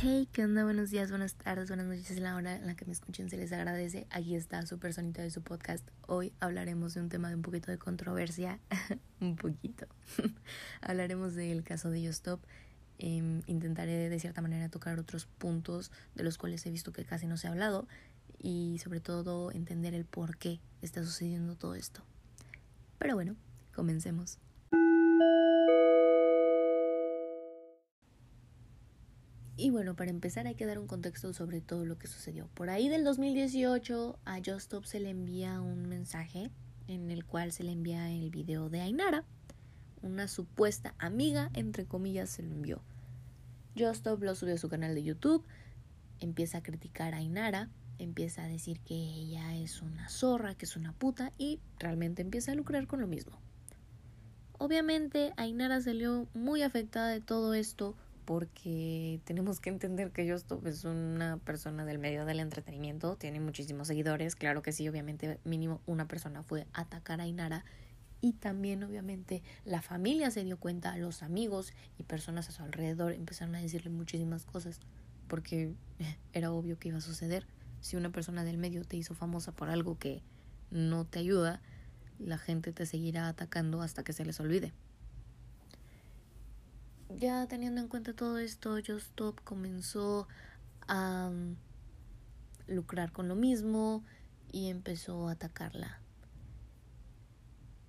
Hey, ¿qué onda? Buenos días, buenas tardes, buenas noches. En la hora en la que me escuchen se les agradece. Aquí está su personita de su podcast. Hoy hablaremos de un tema de un poquito de controversia. un poquito. hablaremos del caso de Yostop. Eh, intentaré de cierta manera tocar otros puntos de los cuales he visto que casi no se ha hablado. Y sobre todo entender el por qué está sucediendo todo esto. Pero bueno, comencemos. Bueno, para empezar hay que dar un contexto sobre todo lo que sucedió. Por ahí del 2018 a Justop se le envía un mensaje en el cual se le envía el video de Ainara. Una supuesta amiga, entre comillas, se lo envió. Justop lo subió a su canal de YouTube, empieza a criticar a Ainara, empieza a decir que ella es una zorra, que es una puta y realmente empieza a lucrar con lo mismo. Obviamente Ainara salió muy afectada de todo esto porque tenemos que entender que Justop es una persona del medio del entretenimiento, tiene muchísimos seguidores, claro que sí, obviamente mínimo una persona fue a atacar a Inara y también obviamente la familia se dio cuenta, los amigos y personas a su alrededor empezaron a decirle muchísimas cosas porque era obvio que iba a suceder. Si una persona del medio te hizo famosa por algo que no te ayuda, la gente te seguirá atacando hasta que se les olvide ya teniendo en cuenta todo esto, Stop comenzó a mm, lucrar con lo mismo y empezó a atacarla.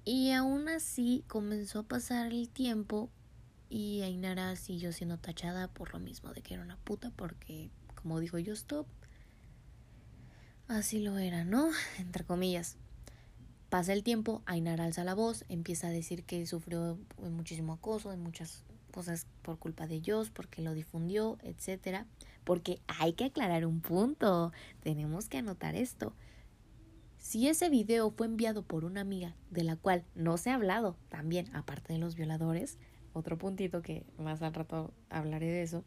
Y aún así comenzó a pasar el tiempo y Ainara siguió siendo tachada por lo mismo de que era una puta porque, como dijo Stop, así lo era, ¿no? Entre comillas. Pasa el tiempo, Ainara alza la voz, empieza a decir que sufrió muchísimo acoso, de muchas cosas por culpa de ellos, porque lo difundió, etcétera. Porque hay que aclarar un punto. Tenemos que anotar esto. Si ese video fue enviado por una amiga de la cual no se ha hablado, también, aparte de los violadores, otro puntito que más al rato hablaré de eso,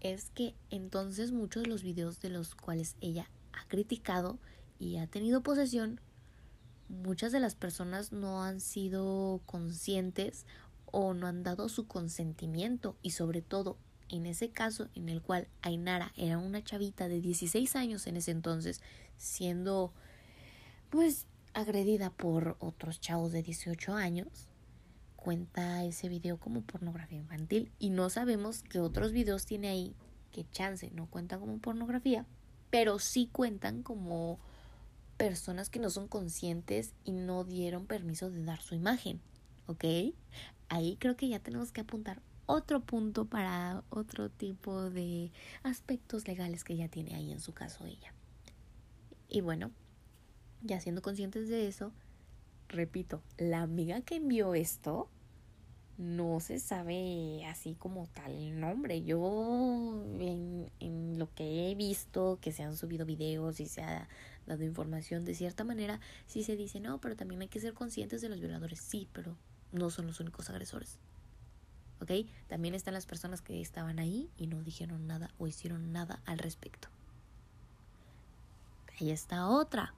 es que entonces muchos de los videos de los cuales ella ha criticado y ha tenido posesión, muchas de las personas no han sido conscientes o no han dado su consentimiento y sobre todo en ese caso en el cual Ainara era una chavita de 16 años en ese entonces siendo pues agredida por otros chavos de 18 años cuenta ese video como pornografía infantil y no sabemos qué otros videos tiene ahí que chance no cuentan como pornografía pero sí cuentan como personas que no son conscientes y no dieron permiso de dar su imagen ¿ok? Ahí creo que ya tenemos que apuntar otro punto para otro tipo de aspectos legales que ya tiene ahí en su caso ella. Y bueno, ya siendo conscientes de eso, repito, la amiga que envió esto no se sabe así como tal nombre. Yo en, en, lo que he visto, que se han subido videos y se ha dado información de cierta manera, sí se dice, no, pero también hay que ser conscientes de los violadores. Sí, pero no son los únicos agresores. ¿Ok? También están las personas que estaban ahí y no dijeron nada o hicieron nada al respecto. Ahí está otra.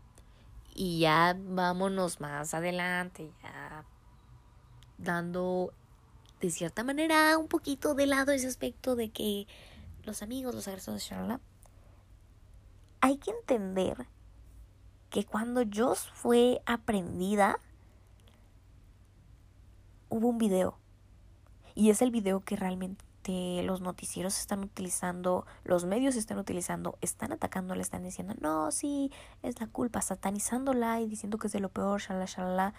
Y ya vámonos más adelante, ya dando de cierta manera un poquito de lado ese aspecto de que los amigos, los agresores, hay que entender que cuando Joss fue aprendida, hubo un video. Y es el video que realmente los noticieros están utilizando, los medios están utilizando, están atacándola, están diciendo, no, sí, es la culpa, satanizándola y diciendo que es de lo peor, shalala, shalala.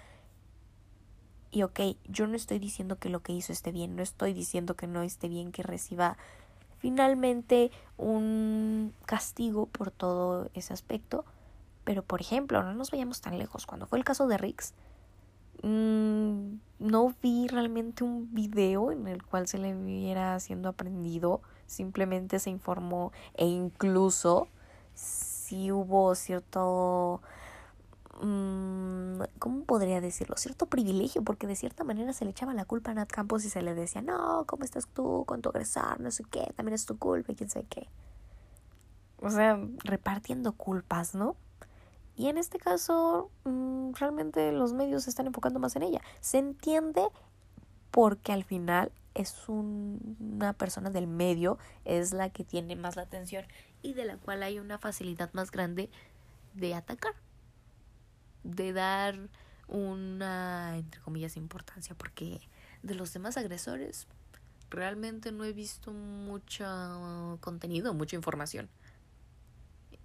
Y ok, yo no estoy diciendo que lo que hizo esté bien, no estoy diciendo que no esté bien que reciba finalmente un castigo por todo ese aspecto. Pero por ejemplo, no nos vayamos tan lejos. Cuando fue el caso de Rix, Mm, no vi realmente un video en el cual se le viera siendo aprendido, simplemente se informó e incluso si hubo cierto, mm, ¿cómo podría decirlo? Cierto privilegio, porque de cierta manera se le echaba la culpa a Nat Campos y se le decía, no, ¿cómo estás tú con tu agresor? No sé qué, también es tu culpa y quién sabe qué. O sea, repartiendo culpas, ¿no? Y en este caso, realmente los medios se están enfocando más en ella. Se entiende porque al final es una persona del medio, es la que tiene más la atención y de la cual hay una facilidad más grande de atacar, de dar una, entre comillas, importancia, porque de los demás agresores realmente no he visto mucho contenido, mucha información.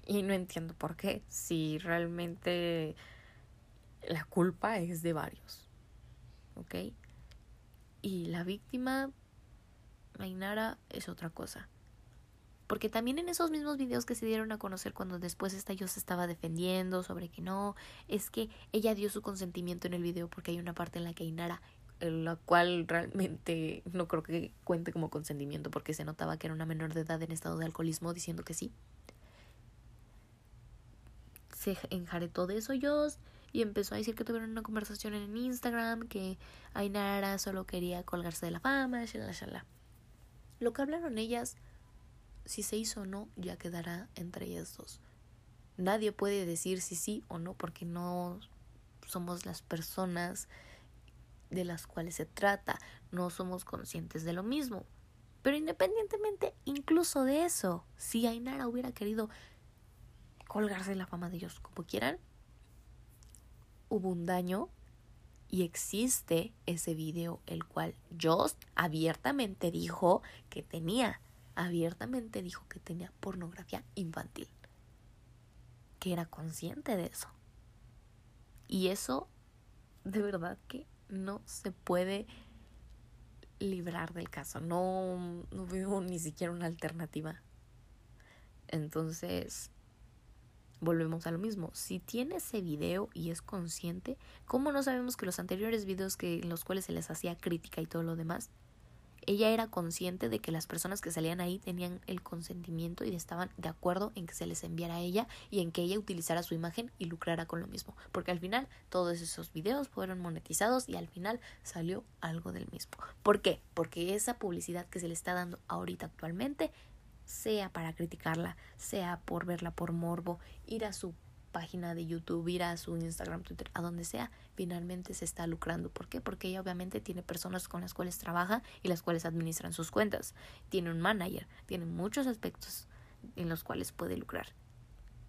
Y no entiendo por qué, si realmente la culpa es de varios. ¿Ok? Y la víctima, Ainara, es otra cosa. Porque también en esos mismos videos que se dieron a conocer cuando después esta yo se estaba defendiendo sobre que no, es que ella dio su consentimiento en el video porque hay una parte en la que Ainara, la cual realmente no creo que cuente como consentimiento porque se notaba que era una menor de edad en estado de alcoholismo diciendo que sí. Se enjaretó de eso yo y empezó a decir que tuvieron una conversación en Instagram, que Ainara solo quería colgarse de la fama, shalala. Lo que hablaron ellas, si se hizo o no, ya quedará entre ellas dos. Nadie puede decir si sí o no porque no somos las personas de las cuales se trata, no somos conscientes de lo mismo. Pero independientemente incluso de eso, si Ainara hubiera querido colgarse la fama de ellos como quieran, hubo un daño y existe ese video el cual Jost abiertamente dijo que tenía, abiertamente dijo que tenía pornografía infantil, que era consciente de eso. Y eso de verdad que no se puede librar del caso, no, no veo ni siquiera una alternativa. Entonces, volvemos a lo mismo. Si tiene ese video y es consciente, ¿cómo no sabemos que los anteriores videos que, en los cuales se les hacía crítica y todo lo demás, ella era consciente de que las personas que salían ahí tenían el consentimiento y estaban de acuerdo en que se les enviara a ella y en que ella utilizara su imagen y lucrara con lo mismo. Porque al final todos esos videos fueron monetizados y al final salió algo del mismo. ¿Por qué? Porque esa publicidad que se le está dando ahorita actualmente sea para criticarla, sea por verla por morbo, ir a su página de YouTube, ir a su Instagram, Twitter, a donde sea, finalmente se está lucrando. ¿Por qué? Porque ella obviamente tiene personas con las cuales trabaja y las cuales administran sus cuentas. Tiene un manager, tiene muchos aspectos en los cuales puede lucrar.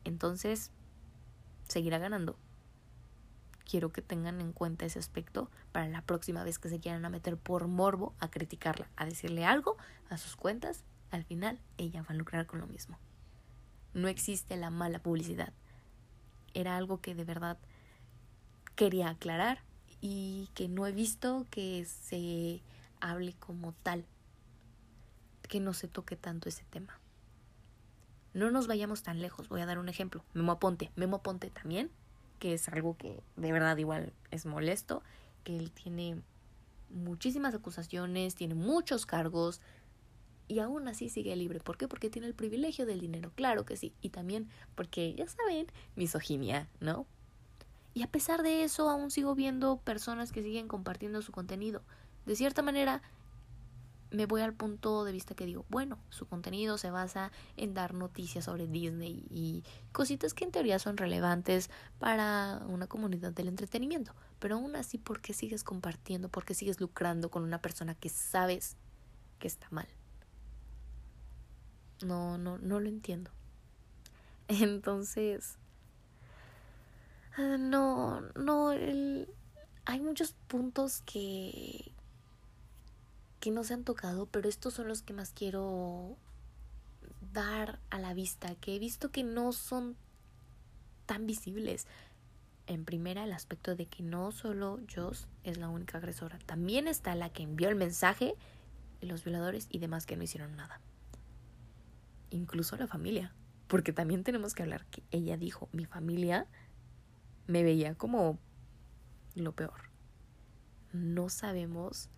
Entonces, seguirá ganando. Quiero que tengan en cuenta ese aspecto para la próxima vez que se quieran a meter por morbo a criticarla, a decirle algo a sus cuentas al final ella va a lucrar con lo mismo. No existe la mala publicidad. Era algo que de verdad quería aclarar y que no he visto que se hable como tal, que no se toque tanto ese tema. No nos vayamos tan lejos, voy a dar un ejemplo. Memo Aponte, Memo Aponte también, que es algo que de verdad igual es molesto, que él tiene muchísimas acusaciones, tiene muchos cargos, y aún así sigue libre. ¿Por qué? Porque tiene el privilegio del dinero, claro que sí. Y también porque, ya saben, misoginia, ¿no? Y a pesar de eso, aún sigo viendo personas que siguen compartiendo su contenido. De cierta manera, me voy al punto de vista que digo, bueno, su contenido se basa en dar noticias sobre Disney y cositas que en teoría son relevantes para una comunidad del entretenimiento. Pero aún así, ¿por qué sigues compartiendo? ¿Por qué sigues lucrando con una persona que sabes que está mal? No, no, no lo entiendo. Entonces, ah, no, no, el, hay muchos puntos que, que no se han tocado, pero estos son los que más quiero dar a la vista, que he visto que no son tan visibles. En primera, el aspecto de que no solo Joss es la única agresora, también está la que envió el mensaje, los violadores y demás que no hicieron nada incluso la familia. Porque también tenemos que hablar que ella dijo, mi familia me veía como lo peor. No sabemos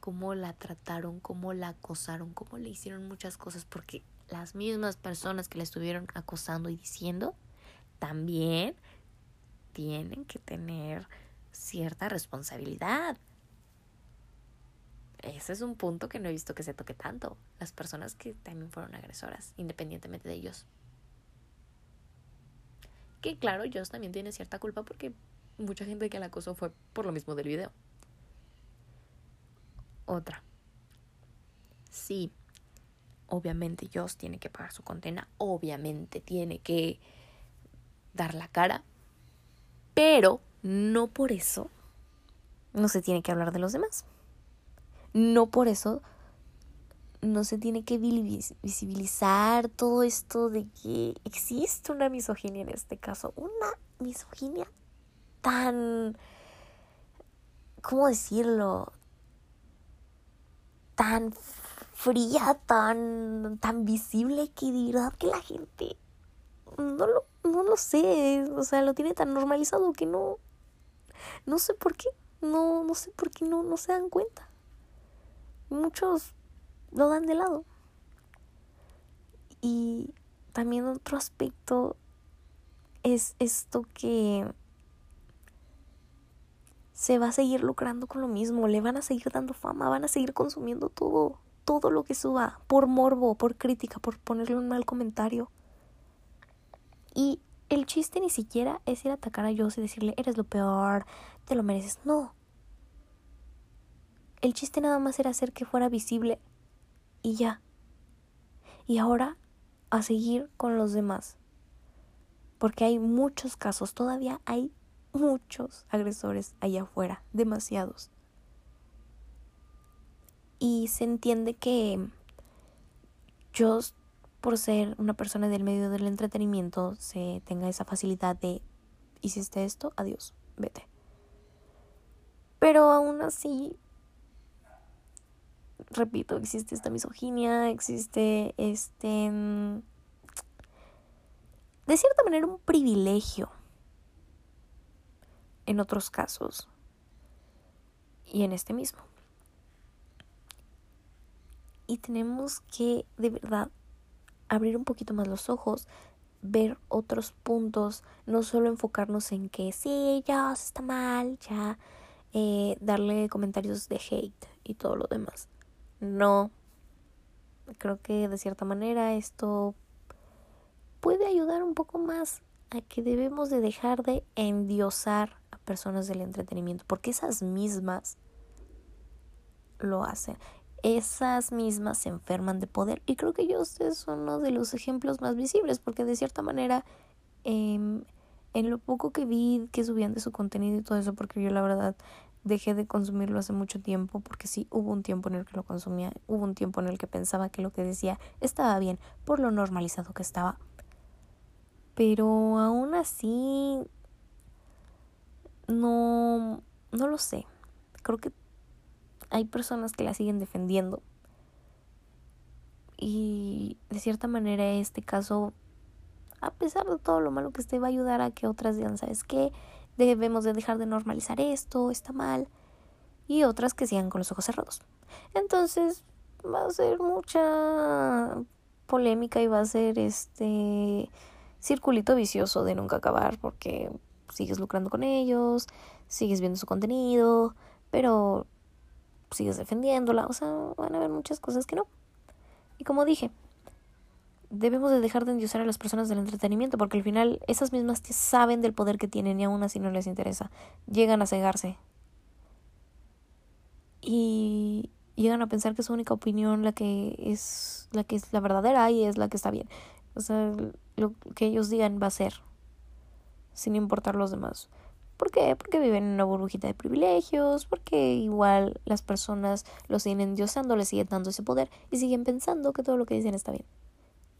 cómo la trataron, cómo la acosaron, cómo le hicieron muchas cosas, porque las mismas personas que la estuvieron acosando y diciendo, también tienen que tener cierta responsabilidad ese es un punto que no he visto que se toque tanto. Las personas que también fueron agresoras, independientemente de ellos. Que claro, ellos también tiene cierta culpa porque mucha gente que la acosó fue por lo mismo del video. Otra. Sí, obviamente Joss tiene que pagar su condena, obviamente tiene que dar la cara, pero no por eso no se tiene que hablar de los demás. No por eso no se tiene que visibilizar todo esto de que existe una misoginia en este caso, una misoginia tan, ¿cómo decirlo? Tan fría, tan, tan visible que de verdad que la gente no lo, no lo sé, o sea, lo tiene tan normalizado que no, no sé por qué, no, no sé por qué no, no se dan cuenta. Muchos lo dan de lado. Y también otro aspecto es esto que se va a seguir lucrando con lo mismo, le van a seguir dando fama, van a seguir consumiendo todo, todo lo que suba, por morbo, por crítica, por ponerle un mal comentario. Y el chiste ni siquiera es ir a atacar a Joss y decirle, eres lo peor, te lo mereces. No. El chiste nada más era hacer que fuera visible y ya. Y ahora a seguir con los demás. Porque hay muchos casos, todavía hay muchos agresores allá afuera, demasiados. Y se entiende que yo, por ser una persona del medio del entretenimiento, se tenga esa facilidad de, hiciste esto, adiós, vete. Pero aún así, repito, existe esta misoginia, existe este... Mm, de cierta manera un privilegio en otros casos y en este mismo. Y tenemos que de verdad abrir un poquito más los ojos, ver otros puntos, no solo enfocarnos en que sí, ya está mal, ya eh, darle comentarios de hate y todo lo demás. No, creo que de cierta manera esto puede ayudar un poco más a que debemos de dejar de endiosar personas del entretenimiento, porque esas mismas lo hacen. Esas mismas se enferman de poder y creo que ellos es uno de los ejemplos más visibles porque de cierta manera em, en lo poco que vi que subían de su contenido y todo eso porque yo la verdad dejé de consumirlo hace mucho tiempo porque sí hubo un tiempo en el que lo consumía, hubo un tiempo en el que pensaba que lo que decía estaba bien por lo normalizado que estaba. Pero aún así no, no lo sé. Creo que hay personas que la siguen defendiendo. Y de cierta manera este caso, a pesar de todo lo malo que esté, va a ayudar a que otras digan, ¿sabes qué? Debemos de dejar de normalizar esto, está mal. Y otras que sigan con los ojos cerrados. Entonces va a ser mucha polémica y va a ser este circulito vicioso de nunca acabar porque sigues lucrando con ellos, sigues viendo su contenido, pero sigues defendiéndola, o sea, van a haber muchas cosas que no. Y como dije, debemos de dejar de endiosar a las personas del entretenimiento, porque al final esas mismas saben del poder que tienen y aún así no les interesa. Llegan a cegarse. Y llegan a pensar que es su única opinión la que es la que es la verdadera y es la que está bien. O sea, lo que ellos digan va a ser sin importar los demás. ¿Por qué? Porque viven en una burbujita de privilegios, porque igual las personas lo siguen endiosando, le siguen dando ese poder y siguen pensando que todo lo que dicen está bien.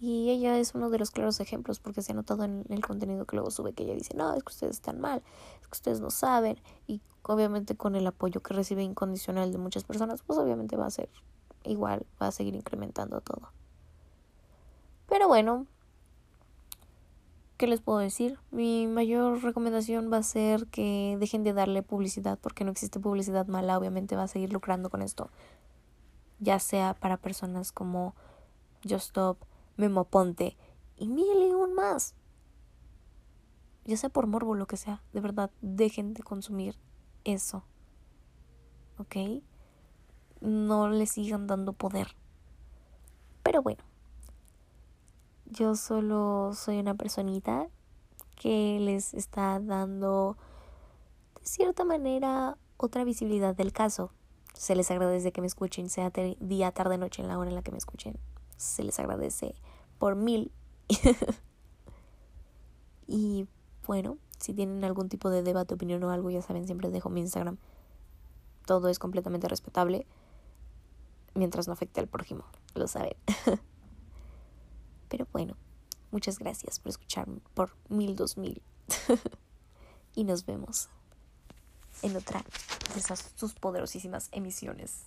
Y ella es uno de los claros ejemplos porque se ha notado en el contenido que luego sube que ella dice, no, es que ustedes están mal, es que ustedes no saben. Y obviamente con el apoyo que recibe incondicional de muchas personas, pues obviamente va a ser igual, va a seguir incrementando todo. Pero bueno, ¿Qué les puedo decir? Mi mayor recomendación va a ser que dejen de darle publicidad porque no existe publicidad mala, obviamente va a seguir lucrando con esto. Ya sea para personas como Just Stop, Memo Ponte y mil y un más. Ya sea por morbo o lo que sea, de verdad, dejen de consumir eso. ¿Ok? No le sigan dando poder. Pero bueno. Yo solo soy una personita que les está dando de cierta manera otra visibilidad del caso. Se les agradece que me escuchen, sea día, tarde, noche, en la hora en la que me escuchen. Se les agradece por mil. y bueno, si tienen algún tipo de debate, opinión o algo, ya saben, siempre dejo mi Instagram. Todo es completamente respetable mientras no afecte al prójimo, lo saben. Pero bueno, muchas gracias por escucharme por mil, dos mil. y nos vemos en otra de esas sus poderosísimas emisiones.